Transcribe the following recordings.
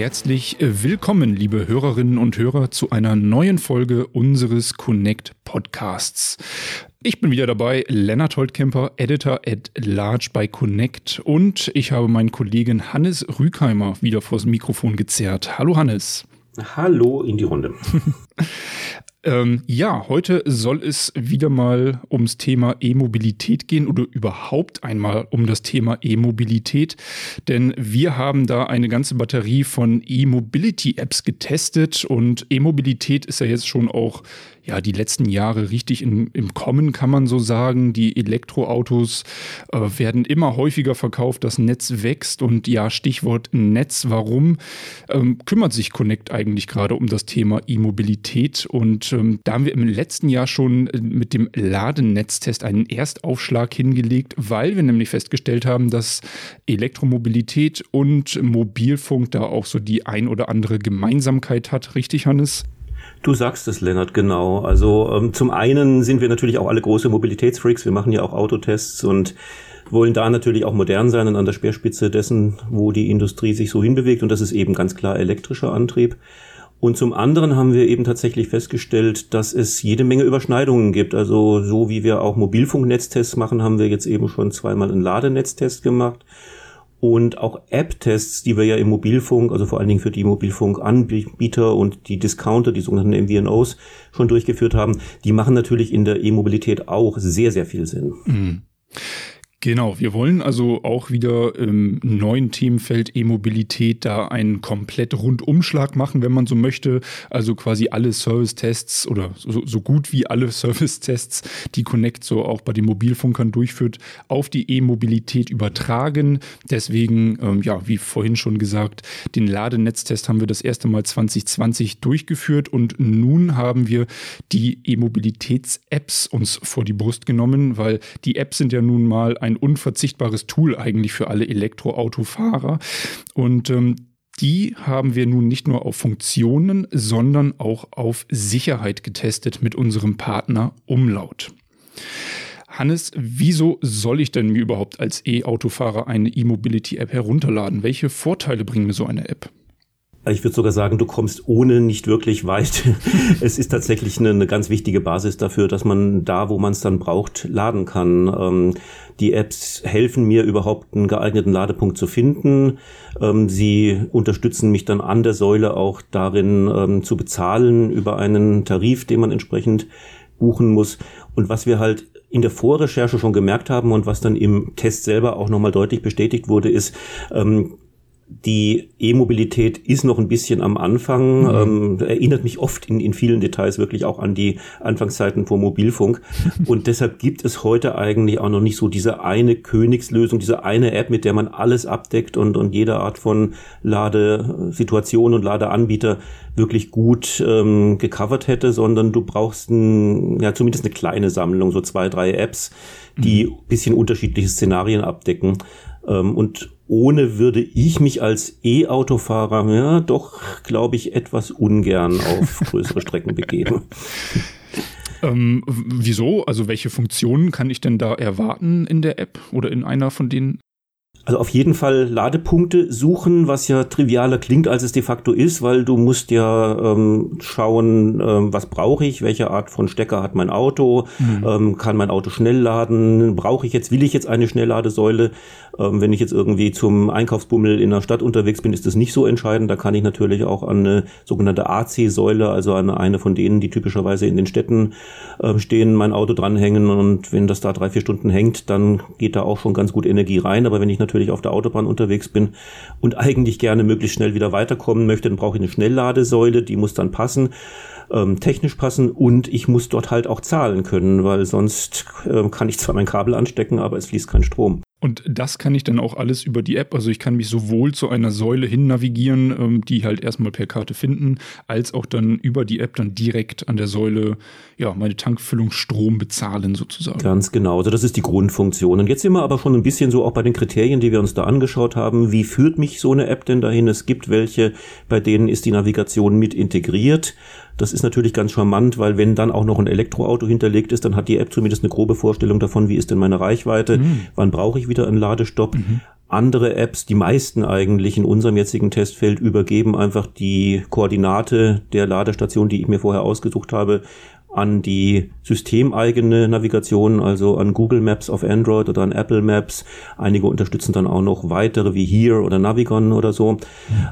Herzlich willkommen, liebe Hörerinnen und Hörer, zu einer neuen Folge unseres Connect Podcasts. Ich bin wieder dabei, Lennart Holtkemper, Editor at Large bei Connect und ich habe meinen Kollegen Hannes Rükheimer wieder vors Mikrofon gezerrt. Hallo Hannes. Hallo in die Runde. Ähm, ja, heute soll es wieder mal ums Thema E-Mobilität gehen oder überhaupt einmal um das Thema E-Mobilität. Denn wir haben da eine ganze Batterie von E-Mobility-Apps getestet und E-Mobilität ist ja jetzt schon auch ja, die letzten Jahre richtig in, im Kommen, kann man so sagen. Die Elektroautos äh, werden immer häufiger verkauft, das Netz wächst und ja, Stichwort Netz, warum ähm, kümmert sich Connect eigentlich gerade um das Thema E-Mobilität? Und ähm, da haben wir im letzten Jahr schon äh, mit dem Ladenetztest einen Erstaufschlag hingelegt, weil wir nämlich festgestellt haben, dass Elektromobilität und Mobilfunk da auch so die ein oder andere Gemeinsamkeit hat. Richtig, Hannes? Du sagst es, Lennart, genau. Also ähm, zum einen sind wir natürlich auch alle große Mobilitätsfreaks. Wir machen ja auch Autotests und wollen da natürlich auch modern sein und an der Speerspitze dessen, wo die Industrie sich so hinbewegt. Und das ist eben ganz klar elektrischer Antrieb. Und zum anderen haben wir eben tatsächlich festgestellt, dass es jede Menge Überschneidungen gibt. Also so wie wir auch Mobilfunknetztests machen, haben wir jetzt eben schon zweimal einen Ladenetztest gemacht und auch App-Tests, die wir ja im Mobilfunk, also vor allen Dingen für die Mobilfunkanbieter und die Discounter, die sogenannten MVNOs, schon durchgeführt haben, die machen natürlich in der E-Mobilität auch sehr, sehr viel Sinn. Mhm. Genau, wir wollen also auch wieder im neuen Themenfeld E-Mobilität da einen komplett Rundumschlag machen, wenn man so möchte. Also quasi alle Service-Tests oder so, so, gut wie alle Service-Tests, die Connect so auch bei den Mobilfunkern durchführt, auf die E-Mobilität übertragen. Deswegen, ähm, ja, wie vorhin schon gesagt, den Ladenetztest haben wir das erste Mal 2020 durchgeführt und nun haben wir die E-Mobilitäts-Apps uns vor die Brust genommen, weil die Apps sind ja nun mal ein ein unverzichtbares Tool eigentlich für alle Elektroautofahrer. Und ähm, die haben wir nun nicht nur auf Funktionen, sondern auch auf Sicherheit getestet mit unserem Partner Umlaut. Hannes, wieso soll ich denn mir überhaupt als E-Autofahrer eine E-Mobility-App herunterladen? Welche Vorteile bringt mir so eine App? Ich würde sogar sagen, du kommst ohne nicht wirklich weit. es ist tatsächlich eine, eine, ganz wichtige Basis dafür, dass man da, wo man es dann braucht, laden kann. Ähm, die Apps helfen mir überhaupt einen geeigneten Ladepunkt zu finden. Ähm, sie unterstützen mich dann an der Säule auch darin ähm, zu bezahlen über einen Tarif, den man entsprechend buchen muss. Und was wir halt in der Vorrecherche schon gemerkt haben und was dann im Test selber auch nochmal deutlich bestätigt wurde, ist, ähm, die E-Mobilität ist noch ein bisschen am Anfang, mhm. ähm, erinnert mich oft in, in vielen Details wirklich auch an die Anfangszeiten vor Mobilfunk. Und deshalb gibt es heute eigentlich auch noch nicht so diese eine Königslösung, diese eine App, mit der man alles abdeckt und, und jede Art von Ladesituation und Ladeanbieter wirklich gut ähm, gecovert hätte, sondern du brauchst ein, ja, zumindest eine kleine Sammlung, so zwei, drei Apps, die mhm. bisschen unterschiedliche Szenarien abdecken. Ähm, und ohne würde ich mich als E-Autofahrer ja doch, glaube ich, etwas ungern auf größere Strecken begeben. Ähm, wieso? Also welche Funktionen kann ich denn da erwarten in der App oder in einer von den also auf jeden Fall Ladepunkte suchen, was ja trivialer klingt, als es de facto ist, weil du musst ja ähm, schauen, ähm, was brauche ich, welche Art von Stecker hat mein Auto, mhm. ähm, kann mein Auto schnell laden, brauche ich jetzt, will ich jetzt eine Schnellladesäule, ähm, wenn ich jetzt irgendwie zum Einkaufsbummel in der Stadt unterwegs bin, ist das nicht so entscheidend, da kann ich natürlich auch an eine sogenannte AC-Säule, also an eine von denen, die typischerweise in den Städten äh, stehen, mein Auto dranhängen. Und wenn das da drei, vier Stunden hängt, dann geht da auch schon ganz gut Energie rein, aber wenn ich natürlich auf der Autobahn unterwegs bin und eigentlich gerne möglichst schnell wieder weiterkommen möchte, dann brauche ich eine Schnellladesäule, die muss dann passen, ähm, technisch passen und ich muss dort halt auch zahlen können, weil sonst äh, kann ich zwar mein Kabel anstecken, aber es fließt kein Strom. Und das kann ich dann auch alles über die App. Also ich kann mich sowohl zu einer Säule hin navigieren, ähm, die halt erstmal per Karte finden, als auch dann über die App dann direkt an der Säule ja meine Tankfüllung Strom bezahlen sozusagen. Ganz genau. Also das ist die Grundfunktion. Und jetzt sind wir aber schon ein bisschen so auch bei den Kriterien, die wir uns da angeschaut haben. Wie führt mich so eine App denn dahin? Es gibt welche, bei denen ist die Navigation mit integriert. Das ist natürlich ganz charmant, weil wenn dann auch noch ein Elektroauto hinterlegt ist, dann hat die App zumindest eine grobe Vorstellung davon, wie ist denn meine Reichweite, mhm. wann brauche ich wieder einen Ladestopp. Mhm. Andere Apps, die meisten eigentlich in unserem jetzigen Testfeld, übergeben einfach die Koordinate der Ladestation, die ich mir vorher ausgesucht habe, an die systemeigene Navigation, also an Google Maps auf Android oder an Apple Maps. Einige unterstützen dann auch noch weitere wie Here oder Navigon oder so.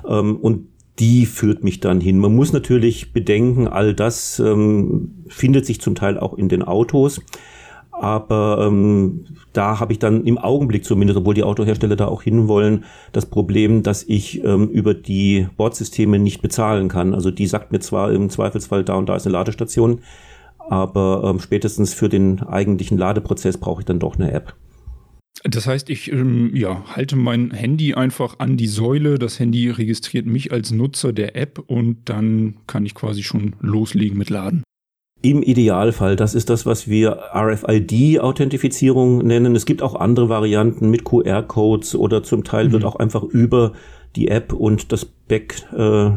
Ja. Ähm, und die führt mich dann hin. Man muss natürlich bedenken, all das ähm, findet sich zum Teil auch in den Autos. Aber ähm, da habe ich dann im Augenblick zumindest, obwohl die Autohersteller da auch hinwollen, das Problem, dass ich ähm, über die Bordsysteme nicht bezahlen kann. Also die sagt mir zwar im Zweifelsfall, da und da ist eine Ladestation, aber ähm, spätestens für den eigentlichen Ladeprozess brauche ich dann doch eine App. Das heißt, ich ähm, ja, halte mein Handy einfach an die Säule. Das Handy registriert mich als Nutzer der App und dann kann ich quasi schon loslegen mit Laden. Im Idealfall, das ist das, was wir RFID-Authentifizierung nennen. Es gibt auch andere Varianten mit QR-Codes oder zum Teil mhm. wird auch einfach über die App und das Back äh,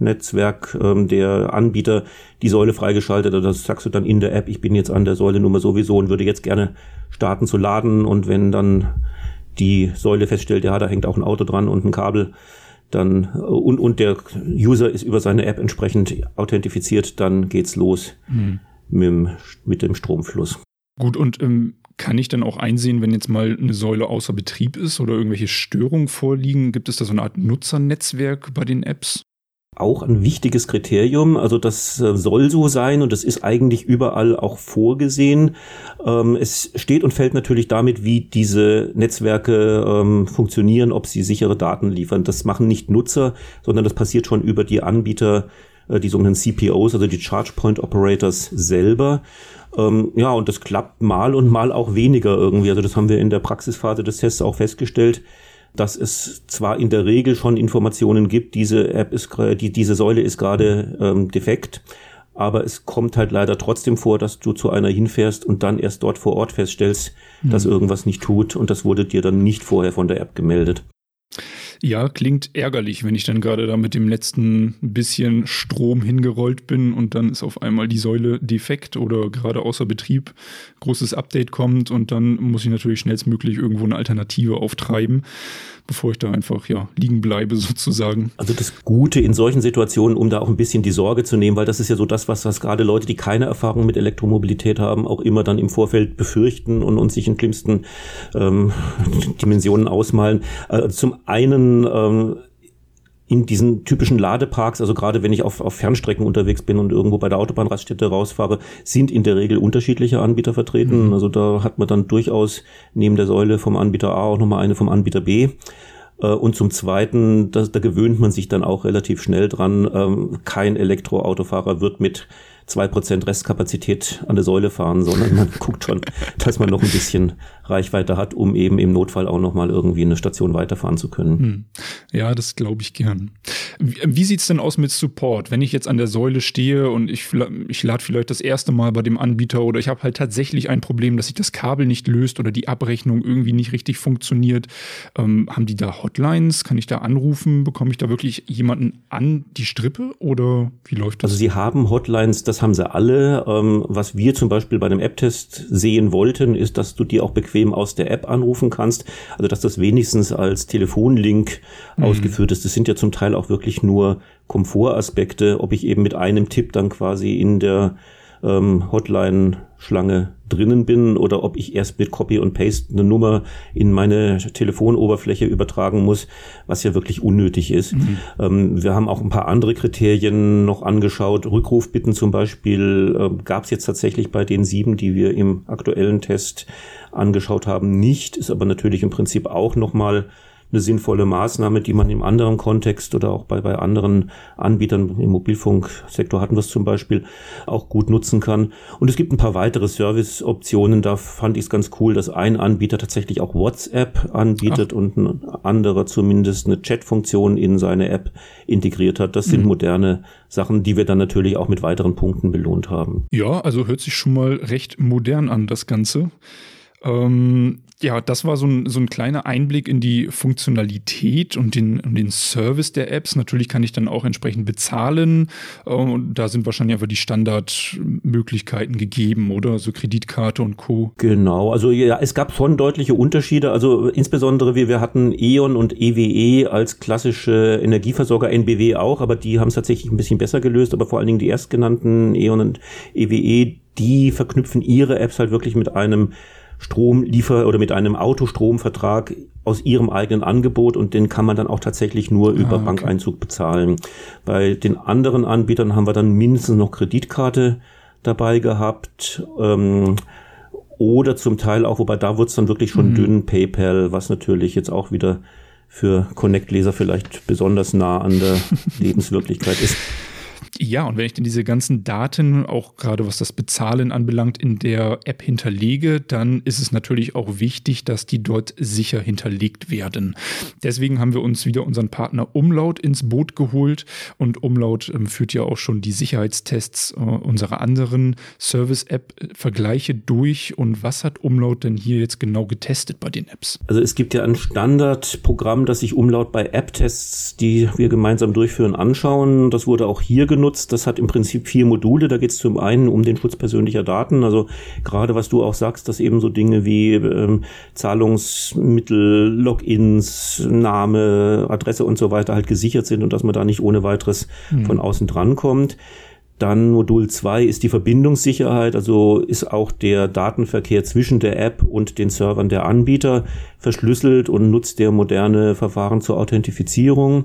Netzwerk ähm, der Anbieter die Säule freigeschaltet. Also das sagst du dann in der App, ich bin jetzt an der Säule Nummer sowieso und würde jetzt gerne starten zu laden. Und wenn dann die Säule feststellt, ja, da hängt auch ein Auto dran und ein Kabel, dann und, und der User ist über seine App entsprechend authentifiziert, dann geht's los mhm. mit, mit dem Stromfluss. Gut, und ähm, kann ich dann auch einsehen, wenn jetzt mal eine Säule außer Betrieb ist oder irgendwelche Störungen vorliegen? Gibt es da so eine Art Nutzernetzwerk bei den Apps? Auch ein wichtiges Kriterium. Also das äh, soll so sein und das ist eigentlich überall auch vorgesehen. Ähm, es steht und fällt natürlich damit, wie diese Netzwerke ähm, funktionieren, ob sie sichere Daten liefern. Das machen nicht Nutzer, sondern das passiert schon über die Anbieter, äh, die sogenannten CPOs, also die Charge Point Operators selber. Ähm, ja, und das klappt mal und mal auch weniger irgendwie. Also das haben wir in der Praxisphase des Tests auch festgestellt dass es zwar in der Regel schon Informationen gibt, diese App ist, die, diese Säule ist gerade ähm, defekt, aber es kommt halt leider trotzdem vor, dass du zu einer hinfährst und dann erst dort vor Ort feststellst, mhm. dass irgendwas nicht tut und das wurde dir dann nicht vorher von der App gemeldet. Ja, klingt ärgerlich, wenn ich dann gerade da mit dem letzten bisschen Strom hingerollt bin und dann ist auf einmal die Säule defekt oder gerade außer Betrieb, großes Update kommt und dann muss ich natürlich schnellstmöglich irgendwo eine Alternative auftreiben bevor ich da einfach ja liegen bleibe sozusagen. Also das Gute in solchen Situationen, um da auch ein bisschen die Sorge zu nehmen, weil das ist ja so das, was, was gerade Leute, die keine Erfahrung mit Elektromobilität haben, auch immer dann im Vorfeld befürchten und, und sich in schlimmsten ähm, Dimensionen ausmalen. Äh, zum einen ähm, in diesen typischen Ladeparks, also gerade wenn ich auf, auf Fernstrecken unterwegs bin und irgendwo bei der Autobahnraststätte rausfahre, sind in der Regel unterschiedliche Anbieter vertreten. Mhm. Also da hat man dann durchaus neben der Säule vom Anbieter A auch nochmal eine vom Anbieter B. Äh, und zum Zweiten, da, da gewöhnt man sich dann auch relativ schnell dran. Ähm, kein Elektroautofahrer wird mit zwei Prozent Restkapazität an der Säule fahren, sondern man guckt schon, dass man noch ein bisschen Reichweite hat, um eben im Notfall auch noch mal irgendwie eine Station weiterfahren zu können. Hm. Ja, das glaube ich gern. Wie, wie sieht's denn aus mit Support? Wenn ich jetzt an der Säule stehe und ich, ich lade vielleicht das erste Mal bei dem Anbieter oder ich habe halt tatsächlich ein Problem, dass sich das Kabel nicht löst oder die Abrechnung irgendwie nicht richtig funktioniert. Ähm, haben die da Hotlines? Kann ich da anrufen? Bekomme ich da wirklich jemanden an die Strippe oder wie läuft das? Also sie haben Hotlines, das haben sie alle. Ähm, was wir zum Beispiel bei dem App-Test sehen wollten, ist, dass du die auch bequem aus der App anrufen kannst. Also dass das wenigstens als Telefonlink mhm. ausgeführt ist. Das sind ja zum Teil auch wirklich nur Komfortaspekte, ob ich eben mit einem Tipp dann quasi in der ähm, Hotline-Schlange drinnen bin oder ob ich erst mit Copy und Paste eine Nummer in meine Telefonoberfläche übertragen muss, was ja wirklich unnötig ist. Mhm. Ähm, wir haben auch ein paar andere Kriterien noch angeschaut. Rückrufbitten zum Beispiel äh, gab es jetzt tatsächlich bei den sieben, die wir im aktuellen Test angeschaut haben, nicht. Ist aber natürlich im Prinzip auch nochmal eine sinnvolle Maßnahme, die man im anderen Kontext oder auch bei, bei anderen Anbietern im Mobilfunksektor hatten wir es zum Beispiel auch gut nutzen kann. Und es gibt ein paar weitere Service-Optionen. Da fand ich es ganz cool, dass ein Anbieter tatsächlich auch WhatsApp anbietet Ach. und ein anderer zumindest eine Chat-Funktion in seine App integriert hat. Das sind mhm. moderne Sachen, die wir dann natürlich auch mit weiteren Punkten belohnt haben. Ja, also hört sich schon mal recht modern an, das Ganze. Ähm, ja, das war so ein, so ein kleiner Einblick in die Funktionalität und den, und den Service der Apps. Natürlich kann ich dann auch entsprechend bezahlen. Und da sind wahrscheinlich einfach die Standardmöglichkeiten gegeben, oder? So Kreditkarte und Co. Genau, also ja, es gab schon deutliche Unterschiede. Also insbesondere wir, wir hatten E.ON und EWE e als klassische Energieversorger, NBW auch, aber die haben es tatsächlich ein bisschen besser gelöst. Aber vor allen Dingen die erstgenannten E.ON und EWE, e, die verknüpfen ihre Apps halt wirklich mit einem Stromliefer oder mit einem Autostromvertrag aus ihrem eigenen Angebot und den kann man dann auch tatsächlich nur über ah, okay. Bankeinzug bezahlen. Bei den anderen Anbietern haben wir dann mindestens noch Kreditkarte dabei gehabt. Ähm, oder zum Teil auch, wobei da wird's dann wirklich schon mhm. dünn, PayPal, was natürlich jetzt auch wieder für Connect-Leser vielleicht besonders nah an der Lebenswirklichkeit ist. Ja, und wenn ich denn diese ganzen Daten, auch gerade was das Bezahlen anbelangt, in der App hinterlege, dann ist es natürlich auch wichtig, dass die dort sicher hinterlegt werden. Deswegen haben wir uns wieder unseren Partner Umlaut ins Boot geholt und Umlaut ähm, führt ja auch schon die Sicherheitstests äh, unserer anderen Service-App-Vergleiche durch. Und was hat Umlaut denn hier jetzt genau getestet bei den Apps? Also es gibt ja ein Standardprogramm, das sich Umlaut bei App-Tests, die wir gemeinsam durchführen, anschauen. Das wurde auch hier genutzt genutzt. Das hat im Prinzip vier Module. Da geht es zum einen um den Schutz persönlicher Daten. Also gerade was du auch sagst, dass eben so Dinge wie ähm, Zahlungsmittel, Logins, Name, Adresse und so weiter halt gesichert sind und dass man da nicht ohne weiteres mhm. von außen dran kommt. Dann Modul 2 ist die Verbindungssicherheit, also ist auch der Datenverkehr zwischen der App und den Servern der Anbieter verschlüsselt und nutzt der moderne Verfahren zur Authentifizierung.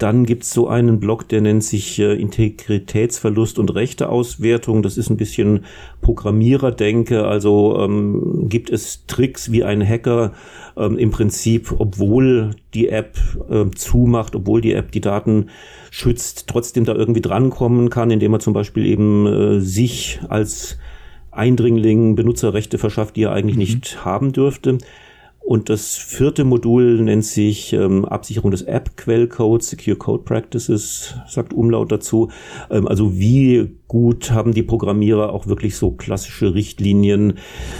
Dann gibt's so einen Block, der nennt sich äh, Integritätsverlust und Rechteauswertung. Das ist ein bisschen Programmiererdenke. Also ähm, gibt es Tricks, wie ein Hacker ähm, im Prinzip, obwohl die App äh, zumacht, obwohl die App die Daten schützt, trotzdem da irgendwie drankommen kann, indem er zum Beispiel eben äh, sich als Eindringling Benutzerrechte verschafft, die er eigentlich mhm. nicht haben dürfte. Und das vierte Modul nennt sich ähm, Absicherung des App-Quellcodes, Secure Code Practices, sagt Umlaut dazu. Ähm, also wie gut haben die Programmierer auch wirklich so klassische Richtlinien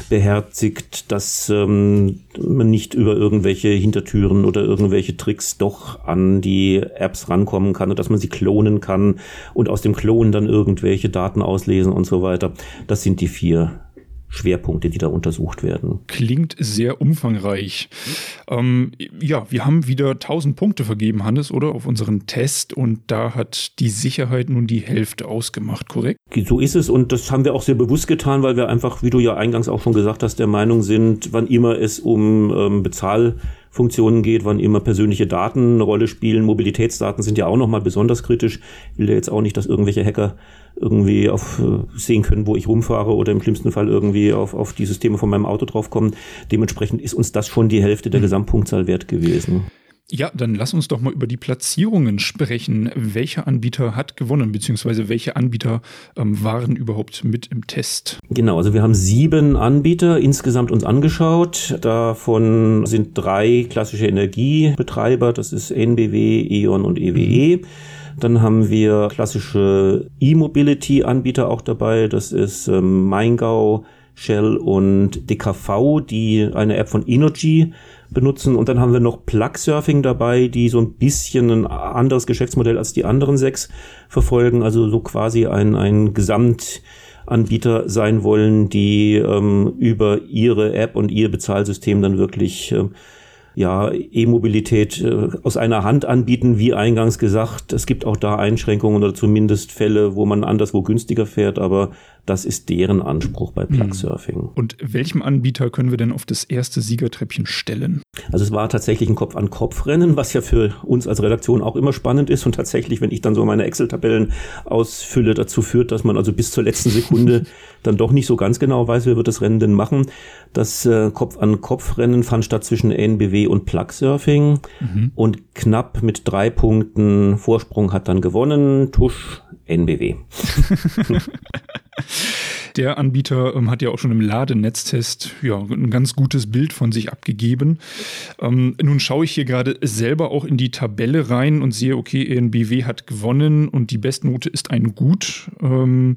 beherzigt, dass ähm, man nicht über irgendwelche Hintertüren oder irgendwelche Tricks doch an die Apps rankommen kann und dass man sie klonen kann und aus dem Klonen dann irgendwelche Daten auslesen und so weiter. Das sind die vier Schwerpunkte, die da untersucht werden. Klingt sehr umfangreich. Ähm, ja, wir haben wieder 1000 Punkte vergeben, Hannes, oder? Auf unseren Test und da hat die Sicherheit nun die Hälfte ausgemacht, korrekt? So ist es und das haben wir auch sehr bewusst getan, weil wir einfach, wie du ja eingangs auch schon gesagt hast, der Meinung sind, wann immer es um ähm, Bezahlfunktionen geht, wann immer persönliche Daten eine Rolle spielen. Mobilitätsdaten sind ja auch nochmal besonders kritisch. Ich will ja jetzt auch nicht, dass irgendwelche Hacker irgendwie auf äh, sehen können, wo ich rumfahre oder im schlimmsten Fall irgendwie auf, auf die Systeme von meinem Auto draufkommen. Dementsprechend ist uns das schon die Hälfte der mhm. Gesamtpunktzahl wert gewesen. Ja, dann lass uns doch mal über die Platzierungen sprechen. Welcher Anbieter hat gewonnen, beziehungsweise welche Anbieter ähm, waren überhaupt mit im Test? Genau, also wir haben sieben Anbieter insgesamt uns angeschaut. Davon sind drei klassische Energiebetreiber, das ist NBW, E.ON und EWE. Mhm. Dann haben wir klassische E-Mobility-Anbieter auch dabei. Das ist ähm, Maingau, Shell und DKV, die eine App von Energy benutzen. Und dann haben wir noch Plug-Surfing dabei, die so ein bisschen ein anderes Geschäftsmodell als die anderen sechs verfolgen. Also so quasi ein, ein Gesamtanbieter sein wollen, die ähm, über ihre App und ihr Bezahlsystem dann wirklich äh, ja, E-Mobilität äh, aus einer Hand anbieten, wie eingangs gesagt. Es gibt auch da Einschränkungen oder zumindest Fälle, wo man anderswo günstiger fährt, aber das ist deren Anspruch bei Plugsurfing. Hm. Und welchem Anbieter können wir denn auf das erste Siegertreppchen stellen? Also es war tatsächlich ein Kopf-an-Kopf-Rennen, was ja für uns als Redaktion auch immer spannend ist und tatsächlich, wenn ich dann so meine Excel-Tabellen ausfülle, dazu führt, dass man also bis zur letzten Sekunde dann doch nicht so ganz genau weiß, wer wird das Rennen denn machen. Das äh, Kopf-an-Kopf-Rennen fand statt zwischen NBW, und Plugsurfing. Mhm. Und knapp mit drei Punkten Vorsprung hat dann gewonnen Tusch NBW. Der Anbieter ähm, hat ja auch schon im Ladenetztest ja, ein ganz gutes Bild von sich abgegeben. Ähm, nun schaue ich hier gerade selber auch in die Tabelle rein und sehe, okay, ENBW hat gewonnen und die Bestnote ist ein Gut. Ähm,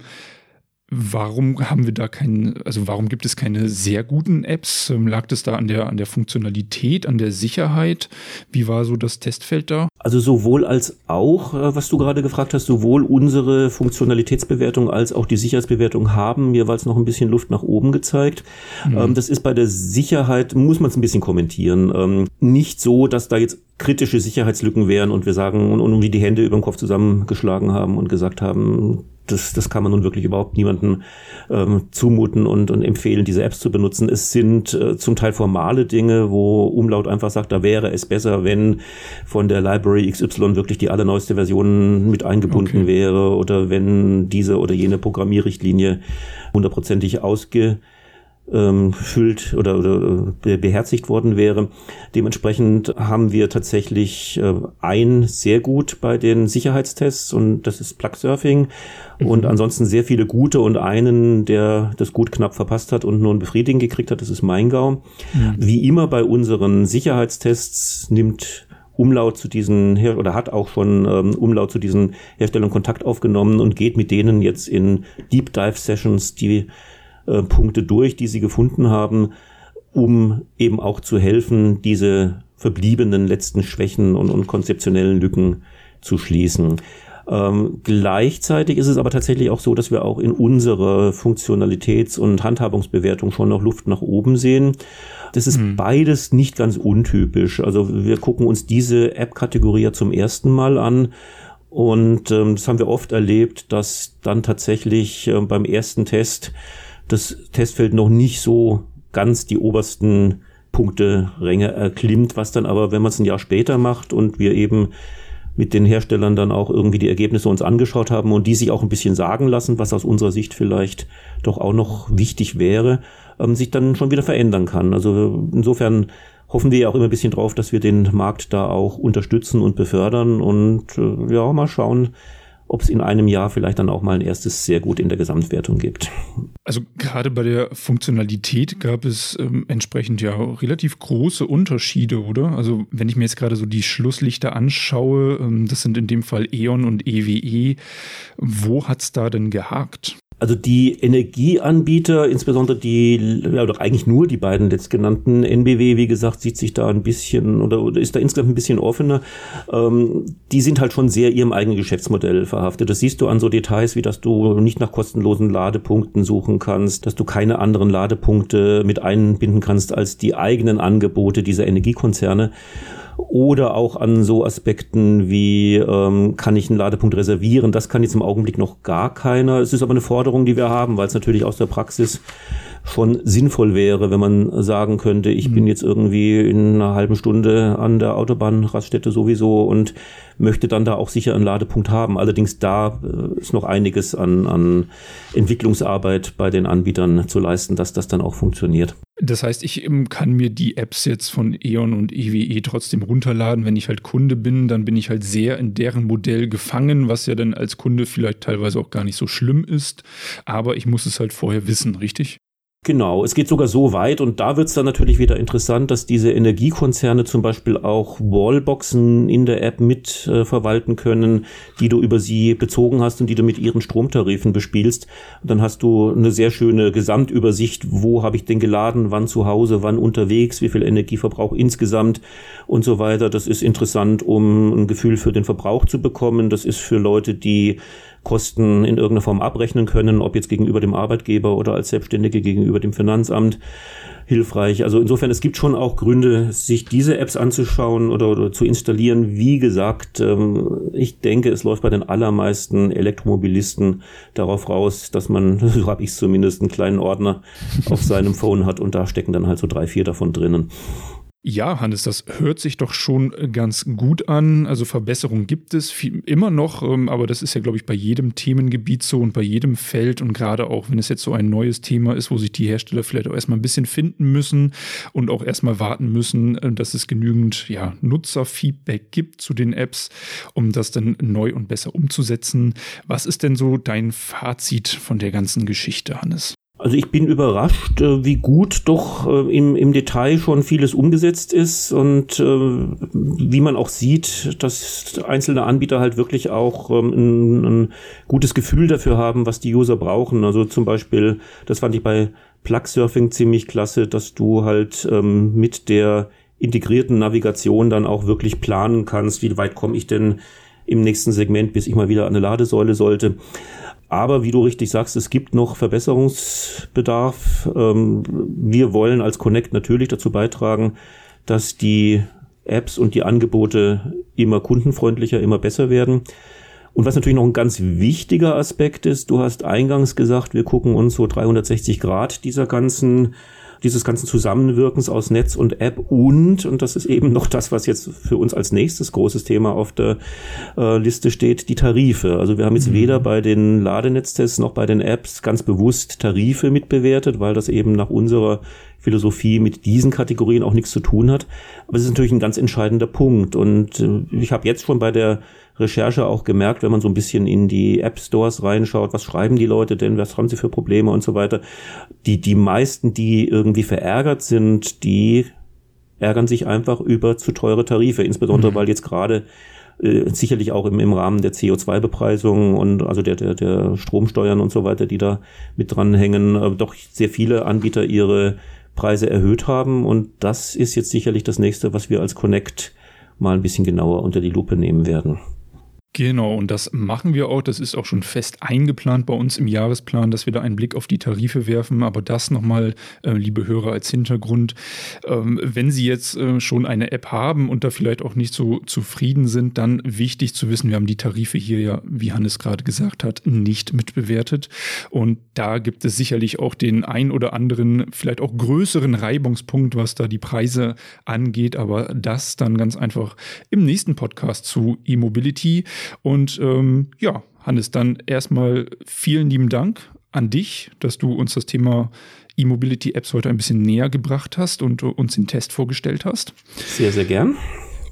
Warum haben wir da keinen, also warum gibt es keine sehr guten Apps? Ähm, lag das da an der, an der Funktionalität, an der Sicherheit? Wie war so das Testfeld da? Also sowohl als auch, äh, was du gerade gefragt hast, sowohl unsere Funktionalitätsbewertung als auch die Sicherheitsbewertung haben jeweils noch ein bisschen Luft nach oben gezeigt. Mhm. Das ist bei der Sicherheit, muss man es ein bisschen kommentieren. Ähm, nicht so, dass da jetzt kritische Sicherheitslücken wären und wir sagen und, und wie die Hände über den Kopf zusammengeschlagen haben und gesagt haben, das, das kann man nun wirklich überhaupt niemandem ähm, zumuten und, und empfehlen, diese Apps zu benutzen. Es sind äh, zum Teil formale Dinge, wo Umlaut einfach sagt, da wäre es besser, wenn von der Library XY wirklich die allerneueste Version mit eingebunden okay. wäre oder wenn diese oder jene Programmierrichtlinie hundertprozentig ausge ähm, füllt oder, oder beherzigt worden wäre. Dementsprechend haben wir tatsächlich äh, ein sehr gut bei den Sicherheitstests und das ist Plug Surfing mhm. und ansonsten sehr viele gute und einen, der das gut knapp verpasst hat und nur ein Befriedigen gekriegt hat, das ist Maingau. Mhm. Wie immer bei unseren Sicherheitstests nimmt Umlaut zu diesen Her oder hat auch schon ähm, Umlaut zu diesen Herstellern Kontakt aufgenommen und geht mit denen jetzt in Deep Dive Sessions, die äh, Punkte durch, die sie gefunden haben, um eben auch zu helfen, diese verbliebenen letzten Schwächen und, und konzeptionellen Lücken zu schließen. Ähm, gleichzeitig ist es aber tatsächlich auch so, dass wir auch in unserer Funktionalitäts- und Handhabungsbewertung schon noch Luft nach oben sehen. Das ist mhm. beides nicht ganz untypisch. Also wir gucken uns diese App-Kategorie zum ersten Mal an. Und ähm, das haben wir oft erlebt, dass dann tatsächlich äh, beim ersten Test das Testfeld noch nicht so ganz die obersten Punkte Ränge erklimmt, was dann aber, wenn man es ein Jahr später macht und wir eben mit den Herstellern dann auch irgendwie die Ergebnisse uns angeschaut haben und die sich auch ein bisschen sagen lassen, was aus unserer Sicht vielleicht doch auch noch wichtig wäre, ähm, sich dann schon wieder verändern kann. Also insofern hoffen wir ja auch immer ein bisschen drauf, dass wir den Markt da auch unterstützen und befördern und äh, ja, mal schauen, ob es in einem Jahr vielleicht dann auch mal ein erstes sehr gut in der Gesamtwertung gibt. Also gerade bei der Funktionalität gab es ähm, entsprechend ja relativ große Unterschiede, oder? Also wenn ich mir jetzt gerade so die Schlusslichter anschaue, ähm, das sind in dem Fall E.ON und EWE, e, wo hat es da denn gehakt? Also die Energieanbieter, insbesondere die, ja, doch eigentlich nur die beiden letztgenannten, NBW, wie gesagt, sieht sich da ein bisschen oder, ist da insgesamt ein bisschen offener. Ähm, die sind halt schon sehr ihrem eigenen Geschäftsmodell verhaftet. Das siehst du an so Details, wie dass du nicht nach kostenlosen Ladepunkten suchen kannst, dass du keine anderen Ladepunkte mit einbinden kannst als die eigenen Angebote dieser Energiekonzerne oder auch an so Aspekten wie, ähm, kann ich einen Ladepunkt reservieren? Das kann jetzt im Augenblick noch gar keiner. Es ist aber eine Forderung, die wir haben, weil es natürlich aus der Praxis schon sinnvoll wäre, wenn man sagen könnte, ich mhm. bin jetzt irgendwie in einer halben Stunde an der Autobahnraststätte sowieso und möchte dann da auch sicher einen Ladepunkt haben. Allerdings da äh, ist noch einiges an, an Entwicklungsarbeit bei den Anbietern zu leisten, dass das dann auch funktioniert. Das heißt, ich ähm, kann mir die Apps jetzt von E.ON und EWE e trotzdem runterladen. Wenn ich halt Kunde bin, dann bin ich halt sehr in deren Modell gefangen, was ja dann als Kunde vielleicht teilweise auch gar nicht so schlimm ist. Aber ich muss es halt vorher wissen, richtig? Genau, es geht sogar so weit und da wird es dann natürlich wieder interessant, dass diese Energiekonzerne zum Beispiel auch Wallboxen in der App mit äh, verwalten können, die du über sie bezogen hast und die du mit ihren Stromtarifen bespielst. Und dann hast du eine sehr schöne Gesamtübersicht, wo habe ich denn geladen, wann zu Hause, wann unterwegs, wie viel Energieverbrauch insgesamt und so weiter. Das ist interessant, um ein Gefühl für den Verbrauch zu bekommen. Das ist für Leute, die Kosten in irgendeiner Form abrechnen können, ob jetzt gegenüber dem Arbeitgeber oder als Selbstständige gegenüber dem Finanzamt hilfreich. Also insofern, es gibt schon auch Gründe, sich diese Apps anzuschauen oder, oder zu installieren. Wie gesagt, ähm, ich denke, es läuft bei den allermeisten Elektromobilisten darauf raus, dass man, so habe ich zumindest, einen kleinen Ordner auf seinem Phone hat und da stecken dann halt so drei, vier davon drinnen. Ja, Hannes, das hört sich doch schon ganz gut an. Also Verbesserungen gibt es viel, immer noch, ähm, aber das ist ja, glaube ich, bei jedem Themengebiet so und bei jedem Feld und gerade auch, wenn es jetzt so ein neues Thema ist, wo sich die Hersteller vielleicht auch erstmal ein bisschen finden müssen und auch erstmal warten müssen, äh, dass es genügend ja, Nutzerfeedback gibt zu den Apps, um das dann neu und besser umzusetzen. Was ist denn so dein Fazit von der ganzen Geschichte, Hannes? Also ich bin überrascht, äh, wie gut doch äh, im, im Detail schon vieles umgesetzt ist und äh, wie man auch sieht, dass einzelne Anbieter halt wirklich auch ähm, ein, ein gutes Gefühl dafür haben, was die User brauchen. Also zum Beispiel, das fand ich bei Plugsurfing ziemlich klasse, dass du halt ähm, mit der integrierten Navigation dann auch wirklich planen kannst, wie weit komme ich denn im nächsten Segment, bis ich mal wieder an eine Ladesäule sollte. Aber wie du richtig sagst, es gibt noch Verbesserungsbedarf. Ähm, wir wollen als Connect natürlich dazu beitragen, dass die Apps und die Angebote immer kundenfreundlicher, immer besser werden. Und was natürlich noch ein ganz wichtiger Aspekt ist, du hast eingangs gesagt, wir gucken uns so 360 Grad dieser ganzen dieses ganzen Zusammenwirkens aus Netz und App und, und das ist eben noch das, was jetzt für uns als nächstes großes Thema auf der äh, Liste steht, die Tarife. Also wir haben jetzt mhm. weder bei den Ladenetztests noch bei den Apps ganz bewusst Tarife mitbewertet, weil das eben nach unserer Philosophie mit diesen Kategorien auch nichts zu tun hat. Aber es ist natürlich ein ganz entscheidender Punkt. Und äh, ich habe jetzt schon bei der Recherche auch gemerkt, wenn man so ein bisschen in die App Stores reinschaut, was schreiben die Leute denn, was haben sie für Probleme und so weiter. Die, die meisten, die irgendwie verärgert sind, die ärgern sich einfach über zu teure Tarife, insbesondere mhm. weil jetzt gerade äh, sicherlich auch im, im Rahmen der CO2-Bepreisung und also der, der, der Stromsteuern und so weiter, die da mit dranhängen, äh, doch sehr viele Anbieter ihre Preise erhöht haben. Und das ist jetzt sicherlich das nächste, was wir als Connect mal ein bisschen genauer unter die Lupe nehmen werden. Genau, und das machen wir auch. Das ist auch schon fest eingeplant bei uns im Jahresplan, dass wir da einen Blick auf die Tarife werfen. Aber das nochmal, äh, liebe Hörer, als Hintergrund. Ähm, wenn Sie jetzt äh, schon eine App haben und da vielleicht auch nicht so zufrieden sind, dann wichtig zu wissen, wir haben die Tarife hier ja, wie Hannes gerade gesagt hat, nicht mitbewertet. Und da gibt es sicherlich auch den ein oder anderen, vielleicht auch größeren Reibungspunkt, was da die Preise angeht. Aber das dann ganz einfach im nächsten Podcast zu E-Mobility. Und ähm, ja, Hannes, dann erstmal vielen lieben Dank an dich, dass du uns das Thema E-Mobility Apps heute ein bisschen näher gebracht hast und uns den Test vorgestellt hast. Sehr, sehr gern.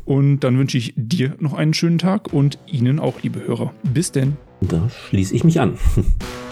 Und dann wünsche ich dir noch einen schönen Tag und Ihnen auch, liebe Hörer. Bis denn. Da schließe ich mich an.